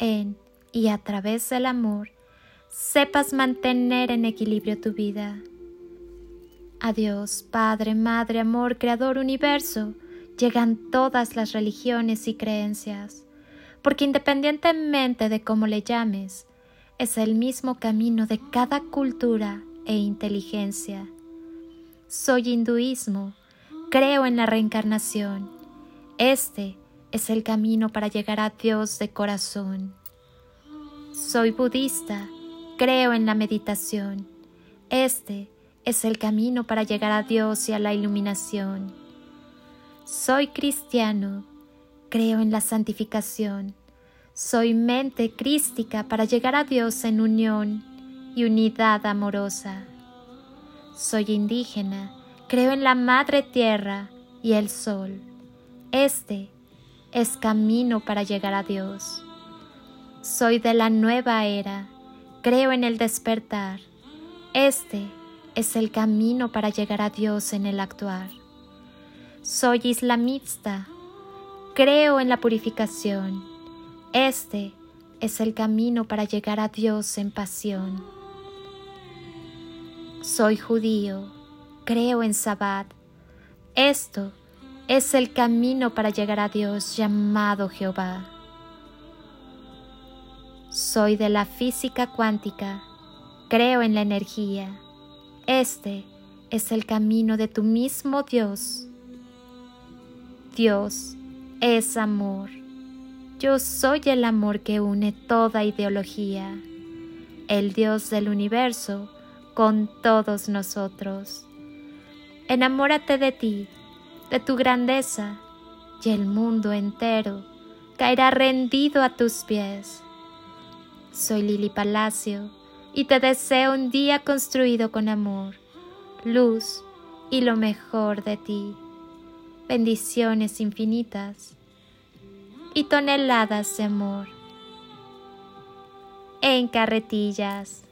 en y a través del amor sepas mantener en equilibrio tu vida. Adiós, Padre, Madre, Amor, Creador, Universo, llegan todas las religiones y creencias, porque independientemente de cómo le llames, es el mismo camino de cada cultura e inteligencia. Soy hinduismo, creo en la reencarnación. Este es el camino para llegar a Dios de corazón. Soy budista, creo en la meditación. Este es el camino para llegar a Dios y a la iluminación. Soy cristiano, creo en la santificación. Soy mente crística para llegar a Dios en unión y unidad amorosa. Soy indígena, creo en la madre tierra y el sol. Este es camino para llegar a Dios. Soy de la nueva era, creo en el despertar. Este es el camino para llegar a Dios en el actuar. Soy islamista. Creo en la purificación. Este es el camino para llegar a Dios en pasión. Soy judío. Creo en Sabbat. Esto es el camino para llegar a Dios llamado Jehová. Soy de la física cuántica. Creo en la energía. Este es el camino de tu mismo Dios Dios es amor. Yo soy el amor que une toda ideología, el Dios del universo con todos nosotros. Enamórate de ti, de tu grandeza, y el mundo entero caerá rendido a tus pies. Soy Lili Palacio y te deseo un día construido con amor, luz y lo mejor de ti bendiciones infinitas y toneladas de amor en carretillas.